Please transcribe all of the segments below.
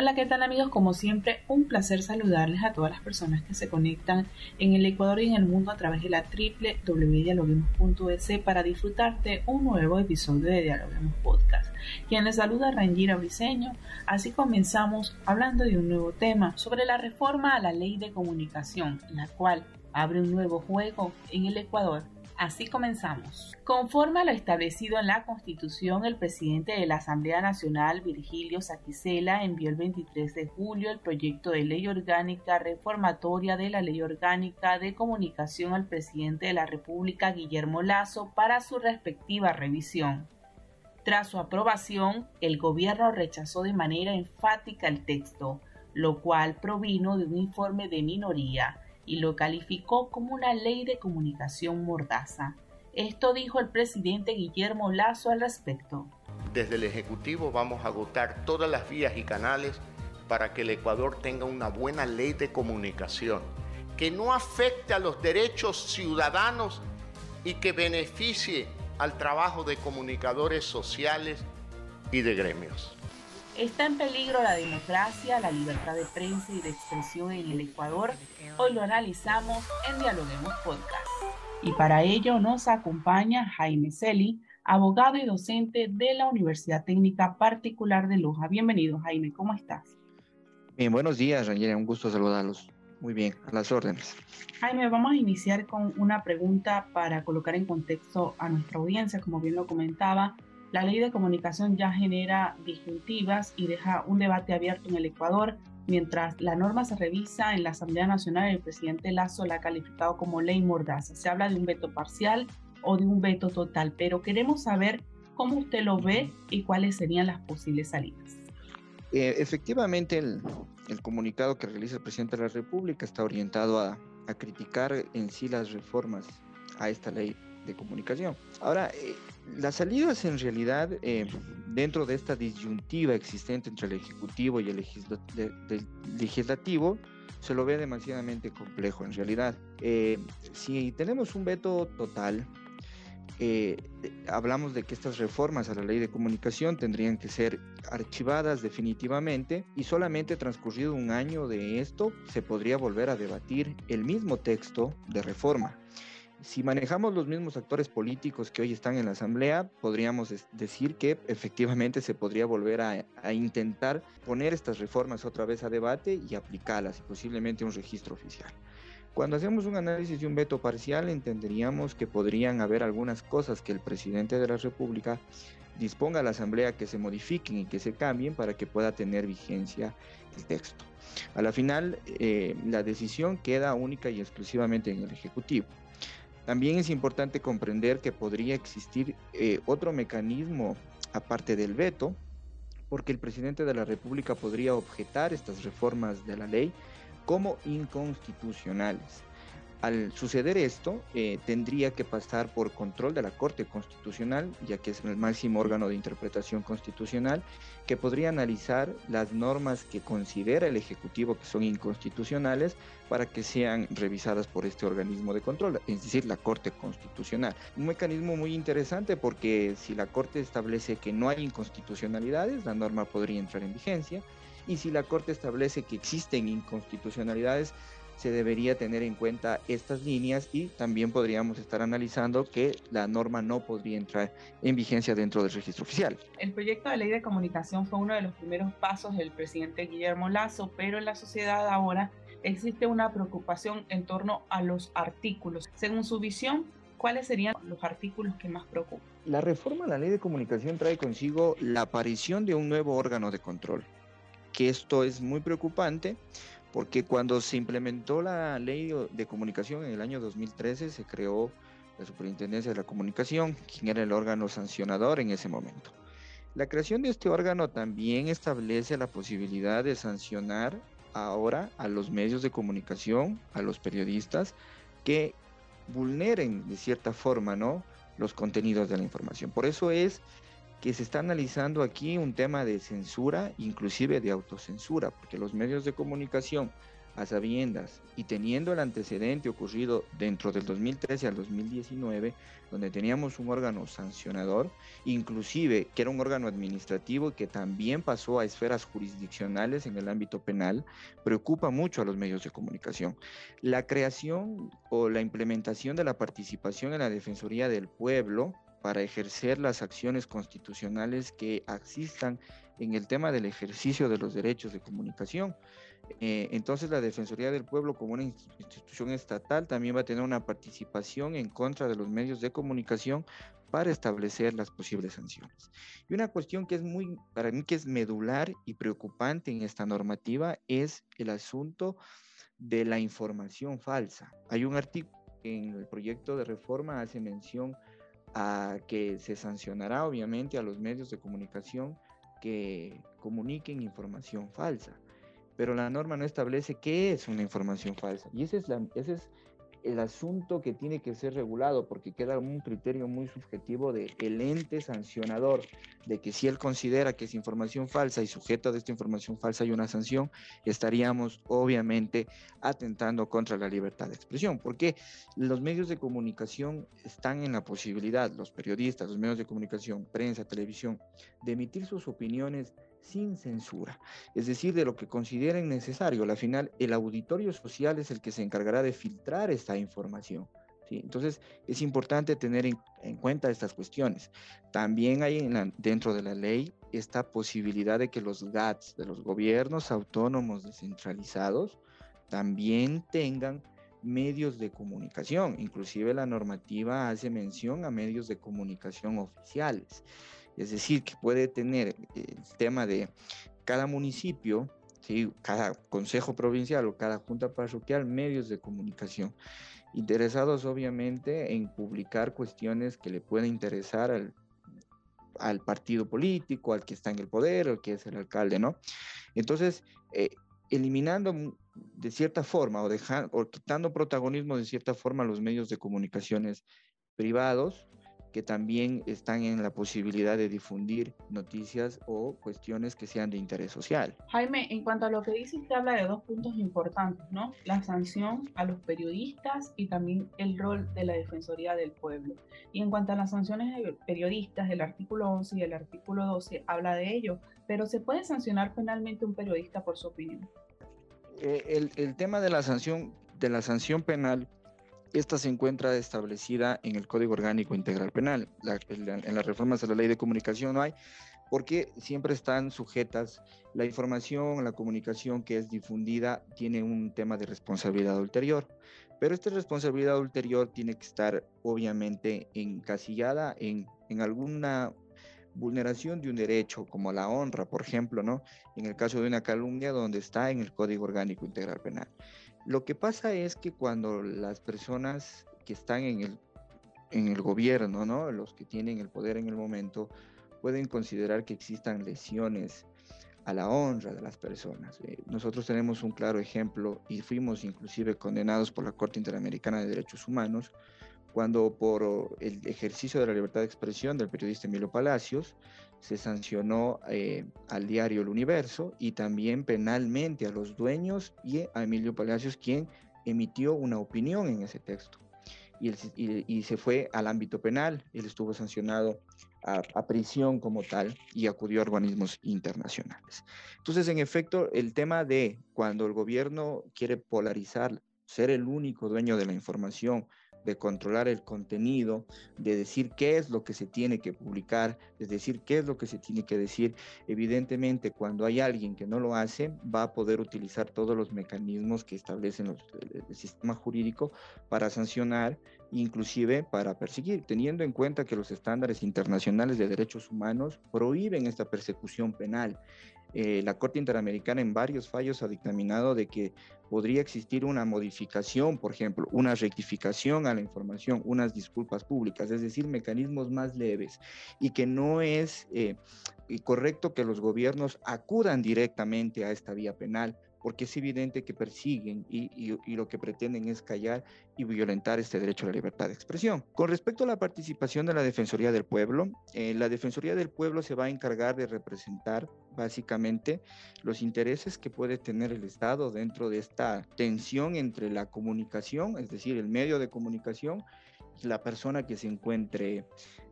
Hola, ¿qué tal amigos? Como siempre, un placer saludarles a todas las personas que se conectan en el Ecuador y en el mundo a través de la www.dialoguemos.es para disfrutar de un nuevo episodio de Dialoguemos Podcast. Quien les saluda Rangira Briseño. Así comenzamos hablando de un nuevo tema sobre la reforma a la ley de comunicación, la cual abre un nuevo juego en el Ecuador. Así comenzamos. Conforme a lo establecido en la Constitución, el presidente de la Asamblea Nacional, Virgilio Saquicela, envió el 23 de julio el proyecto de ley orgánica reformatoria de la Ley Orgánica de Comunicación al presidente de la República, Guillermo Lazo, para su respectiva revisión. Tras su aprobación, el gobierno rechazó de manera enfática el texto, lo cual provino de un informe de minoría y lo calificó como una ley de comunicación mordaza. Esto dijo el presidente Guillermo Lazo al respecto. Desde el Ejecutivo vamos a agotar todas las vías y canales para que el Ecuador tenga una buena ley de comunicación, que no afecte a los derechos ciudadanos y que beneficie al trabajo de comunicadores sociales y de gremios. ¿Está en peligro la democracia, la libertad de prensa y de expresión en el Ecuador? Hoy lo analizamos en Dialoguemos Podcast. Y para ello nos acompaña Jaime Celi, abogado y docente de la Universidad Técnica Particular de Loja. Bienvenido, Jaime, ¿cómo estás? Bien, buenos días, Rangel, un gusto saludarlos. Muy bien, a las órdenes. Jaime, vamos a iniciar con una pregunta para colocar en contexto a nuestra audiencia, como bien lo comentaba. La ley de comunicación ya genera disyuntivas y deja un debate abierto en el Ecuador. Mientras la norma se revisa en la Asamblea Nacional, el presidente Lazo la ha calificado como ley mordaza. Se habla de un veto parcial o de un veto total, pero queremos saber cómo usted lo ve y cuáles serían las posibles salidas. Eh, efectivamente, el, comunicado que realiza el presidente de la República está orientado a criticar en sí las reformas a esta ley de comunicación. Ahora, eh, las salidas en realidad eh, dentro de esta disyuntiva existente entre el Ejecutivo y el Legislativo se lo ve demasiadamente complejo en realidad. Eh, si tenemos un veto total, hablamos de que estas reformas a la ley de comunicación tendrían que ser archivadas definitivamente y solamente transcurrido un año de esto se podría volver a debatir el mismo texto de reforma si manejamos los mismos actores políticos que hoy están en la Asamblea, podríamos decir que efectivamente se podría volver a, intentar poner estas reformas otra vez a debate y aplicarlas y posiblemente un registro oficial. Cuando hacemos un análisis de un veto parcial, entenderíamos que podrían haber algunas cosas que el presidente de la República disponga a la Asamblea que se modifiquen y que se cambien para que pueda tener vigencia el texto. A la final, eh, la decisión queda única y exclusivamente en el Ejecutivo. También es importante comprender que podría existir eh, otro mecanismo aparte del veto, porque el presidente de la República podría objetar estas reformas de la ley como inconstitucionales. Al suceder esto, eh, tendría que pasar por control de la Corte Constitucional, ya que es el máximo órgano de interpretación constitucional, que podría analizar las normas que considera el Ejecutivo que son inconstitucionales para que sean revisadas por este organismo de control, es decir, la Corte Constitucional. Un mecanismo muy interesante porque si la Corte establece que no hay inconstitucionalidades, la norma podría entrar en vigencia, y si la Corte establece que existen inconstitucionalidades, se debería tener en cuenta estas líneas y también podríamos estar analizando que la norma no podría entrar en vigencia dentro del registro oficial. El proyecto de ley de comunicación fue uno de los primeros pasos del presidente Guillermo Lazo, pero en la sociedad ahora existe una preocupación en torno a los artículos. Según su visión, ¿cuáles serían los artículos que más preocupan? La reforma a la ley de comunicación trae consigo la aparición de un nuevo órgano de control, que esto es muy preocupante porque cuando se implementó la ley de comunicación en el año 2013 se creó la Superintendencia de la Comunicación, quien era el órgano sancionador en ese momento. La creación de este órgano también establece la posibilidad de sancionar ahora a los medios de comunicación, a los periodistas que vulneren de cierta forma, ¿no? los contenidos de la información. Por eso es que se está analizando aquí un tema de censura, inclusive de autocensura, porque los medios de comunicación, a sabiendas y teniendo el antecedente ocurrido dentro del 2013 al 2019, donde teníamos un órgano sancionador, inclusive que era un órgano administrativo que también pasó a esferas jurisdiccionales en el ámbito penal, preocupa mucho a los medios de comunicación. La creación o la implementación de la participación en la Defensoría del Pueblo, para ejercer las acciones constitucionales que existan en el tema del ejercicio de los derechos de comunicación. Eh, entonces la Defensoría del Pueblo como una institución estatal también va a tener una participación en contra de los medios de comunicación para establecer las posibles sanciones. Y una cuestión que es muy, para mí que es medular y preocupante en esta normativa es el asunto de la información falsa. Hay un artículo en el proyecto de reforma hace mención a que se sancionará obviamente a los medios de comunicación que comuniquen información falsa. Pero la norma no establece qué es una información falsa. Y ese es, la, ese es el asunto que tiene que ser regulado porque queda un criterio muy subjetivo del el ente sancionador, de que si él considera que es información falsa y sujeto de esta información falsa hay una sanción, estaríamos obviamente atentando contra la libertad de expresión, porque los medios de comunicación están en la posibilidad, los periodistas, los medios de comunicación, prensa, televisión, de emitir sus opiniones sin censura, es decir, de lo que consideren necesario. Al final, el auditorio social es el que se encargará de filtrar esta información. Entonces, es importante tener en, cuenta estas cuestiones. También hay dentro de la ley esta posibilidad de que los GATS, de los gobiernos autónomos descentralizados, también tengan medios de comunicación. Inclusive la normativa hace mención a medios de comunicación oficiales. Es decir, que puede tener el tema de cada municipio, ¿sí? cada consejo provincial o cada junta parroquial medios de comunicación, interesados obviamente en publicar cuestiones que le puedan interesar al, al partido político, al que está en el poder, al que es el alcalde, ¿no? Entonces, eh, eliminando de cierta forma o, dejando, o quitando protagonismo de cierta forma a los medios de comunicaciones privados, que también están en la posibilidad de difundir noticias o cuestiones que sean de interés social. Jaime, en cuanto a lo que dices, te habla de dos puntos importantes, ¿no? La sanción a los periodistas y también el rol de la Defensoría del Pueblo. Y en cuanto a las sanciones de periodistas, el artículo 11 y el artículo 12 habla de ello, pero ¿se puede sancionar penalmente un periodista por su opinión? Eh, el, el tema de la sanción, de la sanción penal esta se encuentra establecida en el Código Orgánico Integral Penal. en, las reformas de la ley de comunicación no hay, porque siempre están sujetas la información, la comunicación que es difundida tiene un tema de responsabilidad ulterior. Pero esta responsabilidad ulterior tiene que estar obviamente encasillada en, en alguna vulneración de un derecho como la honra, por ejemplo, ¿no? En el caso de una calumnia donde está en el Código Orgánico Integral Penal. Lo que pasa es que cuando las personas que están en el, en el gobierno, ¿no? los que tienen el poder en el momento, pueden considerar que existan lesiones a la honra de las personas. Eh, nosotros tenemos un claro ejemplo y fuimos inclusive condenados por la Corte Interamericana de Derechos Humanos cuando por el ejercicio de la libertad de expresión del periodista Emilio Palacios se sancionó eh, al diario El Universo y también penalmente a los dueños y a Emilio Palacios, quien emitió una opinión en ese texto. Y, se fue al ámbito penal, él estuvo sancionado a, a, prisión como tal y acudió a organismos internacionales. Entonces, en efecto, el tema de cuando el gobierno quiere polarizar, ser el único dueño de la información, de controlar el contenido, de decir qué es lo que se tiene que publicar, es decir, qué es lo que se tiene que decir. Evidentemente, cuando hay alguien que no lo hace, va a poder utilizar todos los mecanismos que establecen los, el, sistema jurídico para sancionar, inclusive para perseguir, teniendo en cuenta que los estándares internacionales de derechos humanos prohíben esta persecución penal. Eh, la Corte Interamericana en varios fallos ha dictaminado de que podría existir una modificación, por ejemplo, una rectificación a la información, unas disculpas públicas, es decir, mecanismos más leves y que no es eh, correcto que los gobiernos acudan directamente a esta vía penal porque es evidente que persiguen y, lo que pretenden es callar y violentar este derecho a la libertad de expresión. Con respecto a la participación de la Defensoría del Pueblo, eh, la Defensoría del Pueblo se va a encargar de representar básicamente los intereses que puede tener el Estado dentro de esta tensión entre la comunicación, es decir, el medio de comunicación, la persona que se encuentre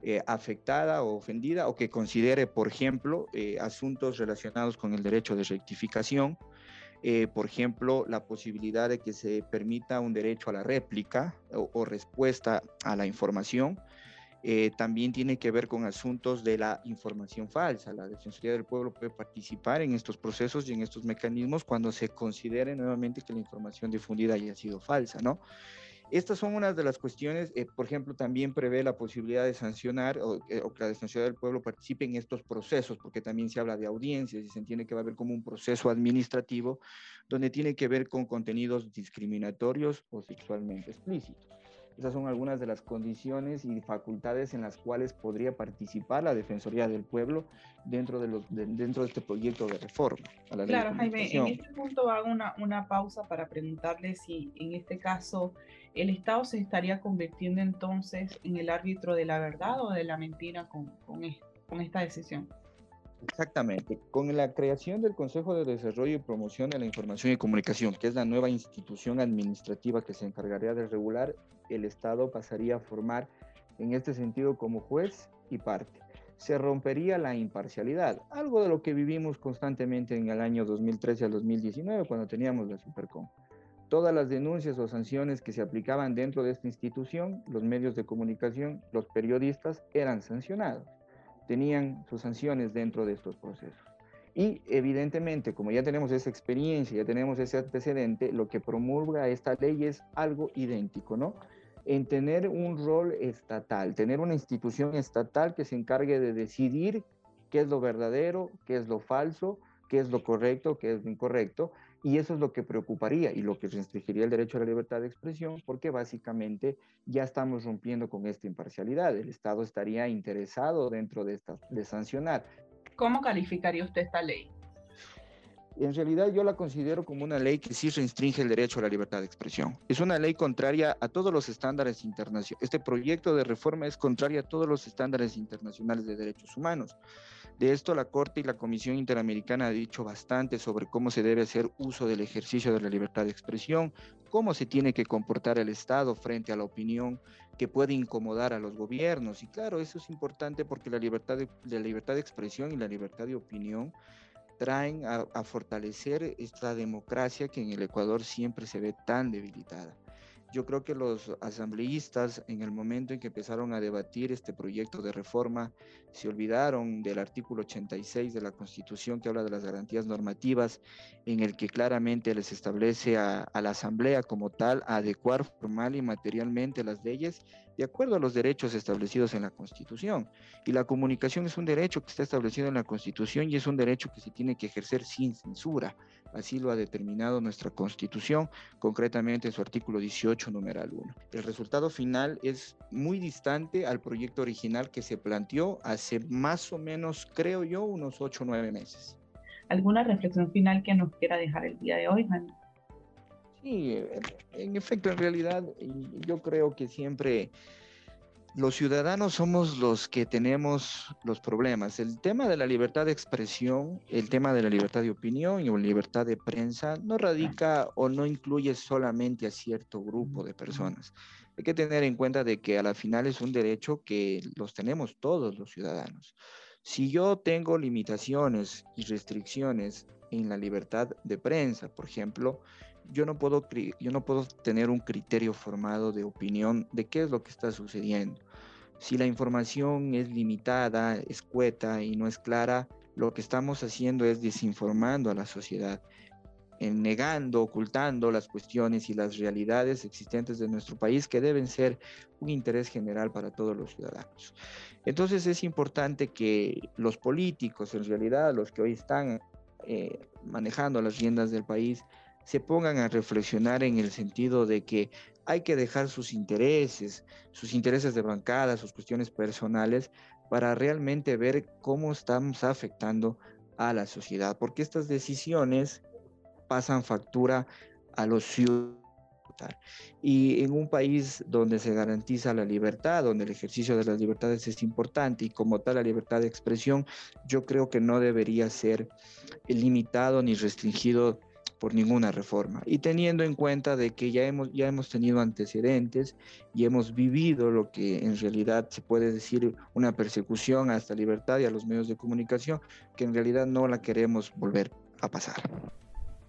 eh, afectada o ofendida o que considere, por ejemplo, eh, asuntos relacionados con el derecho de rectificación, eh, por ejemplo, la posibilidad de que se permita un derecho a la réplica o, respuesta a la información. Eh, también tiene que ver con asuntos de la información falsa. La Defensoría del Pueblo puede participar en estos procesos y en estos mecanismos cuando se considere nuevamente que la información difundida haya sido falsa, ¿no? Estas son unas de las cuestiones, eh, por ejemplo, también prevé la posibilidad de sancionar o, eh, o, que la Defensoría del Pueblo participe en estos procesos, porque también se habla de audiencias y se entiende que va a haber como un proceso administrativo donde tiene que ver con contenidos discriminatorios o sexualmente explícitos. Esas son algunas de las condiciones y facultades en las cuales podría participar la Defensoría del Pueblo dentro de, los, dentro de este proyecto de reforma. claro, Jaime, en este punto hago una, una pausa para preguntarle si en este caso el Estado se estaría convirtiendo entonces en el árbitro de la verdad o de la mentira con, con, con esta decisión. Exactamente. Con la creación del Consejo de Desarrollo y Promoción de la Información y Comunicación, que es la nueva institución administrativa que se encargaría de regular, el Estado pasaría a formar en este sentido como juez y parte. Se rompería la imparcialidad, algo de lo que vivimos constantemente en el año 2013 al 2019 cuando teníamos la Supercom. Todas las denuncias o sanciones que se aplicaban dentro de esta institución, los medios de comunicación, los periodistas eran sancionados tenían sus sanciones dentro de estos procesos. Y evidentemente, como ya tenemos esa experiencia, ya tenemos ese antecedente, lo que promulga esta ley es algo idéntico, ¿no? En tener un rol estatal, tener una institución estatal que se encargue de decidir qué es lo verdadero, qué es lo falso, qué es lo correcto, qué es lo incorrecto, y eso es lo que preocuparía y lo que restringiría el derecho a la libertad de expresión, porque básicamente ya estamos rompiendo con esta imparcialidad. El Estado estaría interesado dentro de, esta, de sancionar. ¿Cómo calificaría usted esta ley? En realidad yo la considero como una ley que sí restringe el derecho a la libertad de expresión. Es una ley contraria a todos los estándares internacionales. Este proyecto de reforma es contraria a todos los estándares internacionales de derechos humanos. De esto la Corte y la Comisión Interamericana ha dicho bastante sobre cómo se debe hacer uso del ejercicio de la libertad de expresión, cómo se tiene que comportar el Estado frente a la opinión que puede incomodar a los gobiernos. Y claro, eso es importante porque la libertad de, la libertad de expresión y la libertad de opinión traen a, a fortalecer esta democracia que en el Ecuador siempre se ve tan debilitada. Yo creo que los asambleístas en el momento en que empezaron a debatir este proyecto de reforma se olvidaron del artículo 86 de la Constitución que habla de las garantías normativas en el que claramente les establece a, la asamblea como tal a adecuar formal y materialmente las leyes de acuerdo a los derechos establecidos en la Constitución. Y la comunicación es un derecho que está establecido en la Constitución y es un derecho que se tiene que ejercer sin censura. Así lo ha determinado nuestra Constitución, concretamente en su artículo 18, numeral 1. El resultado final es muy distante al proyecto original que se planteó hace más o menos, creo yo, unos 8 o 9 meses. ¿Alguna reflexión final que nos quiera dejar el día de hoy, Juan? Sí, en efecto, en realidad yo creo que siempre los ciudadanos somos los que tenemos los problemas. El tema de la libertad de expresión, el tema de la libertad de opinión y la libertad de prensa no radica o no incluye solamente a cierto grupo de personas. Hay que tener en cuenta de que a la final es un derecho que los tenemos todos los ciudadanos. Si yo tengo limitaciones y restricciones en la libertad de prensa, por ejemplo, yo no puedo, yo no puedo tener un criterio formado de opinión de qué es lo que está sucediendo. Si la información es limitada, escueta y no es clara, lo que estamos haciendo es desinformando a la sociedad, en negando, ocultando las cuestiones y las realidades existentes de nuestro país que deben ser un interés general para todos los ciudadanos. Entonces es importante que los políticos, en realidad los que hoy están eh, manejando las riendas del país se pongan a reflexionar en el sentido de que hay que dejar sus intereses, sus intereses de bancada, sus cuestiones personales, para realmente ver cómo estamos afectando a la sociedad, porque estas decisiones pasan factura a los ciudadanos. Y en un país donde se garantiza la libertad, donde el ejercicio de las libertades es importante y como tal la libertad de expresión, yo creo que no debería ser limitado ni restringido por ninguna reforma. Y teniendo en cuenta de que ya hemos, ya hemos tenido antecedentes y hemos vivido lo que en realidad se puede decir una persecución a esta libertad y a los medios de comunicación, que en realidad no la queremos volver a pasar.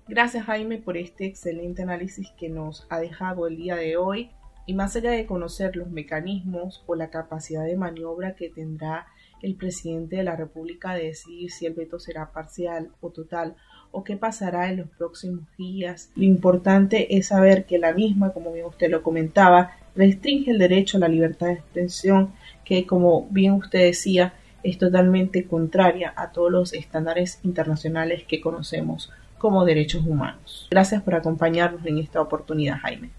Gracias Jaime por este excelente análisis que nos ha dejado el día de hoy. Y más allá de conocer los mecanismos o la capacidad de maniobra que tendrá el presidente de la República de decidir si el veto será parcial o total o qué pasará en los próximos días. Lo importante es saber que la misma, como bien usted lo comentaba, restringe el derecho a la libertad de expresión, que como bien usted decía, es totalmente contraria a todos los estándares internacionales que conocemos como derechos humanos. Gracias por acompañarnos en esta oportunidad, Jaime.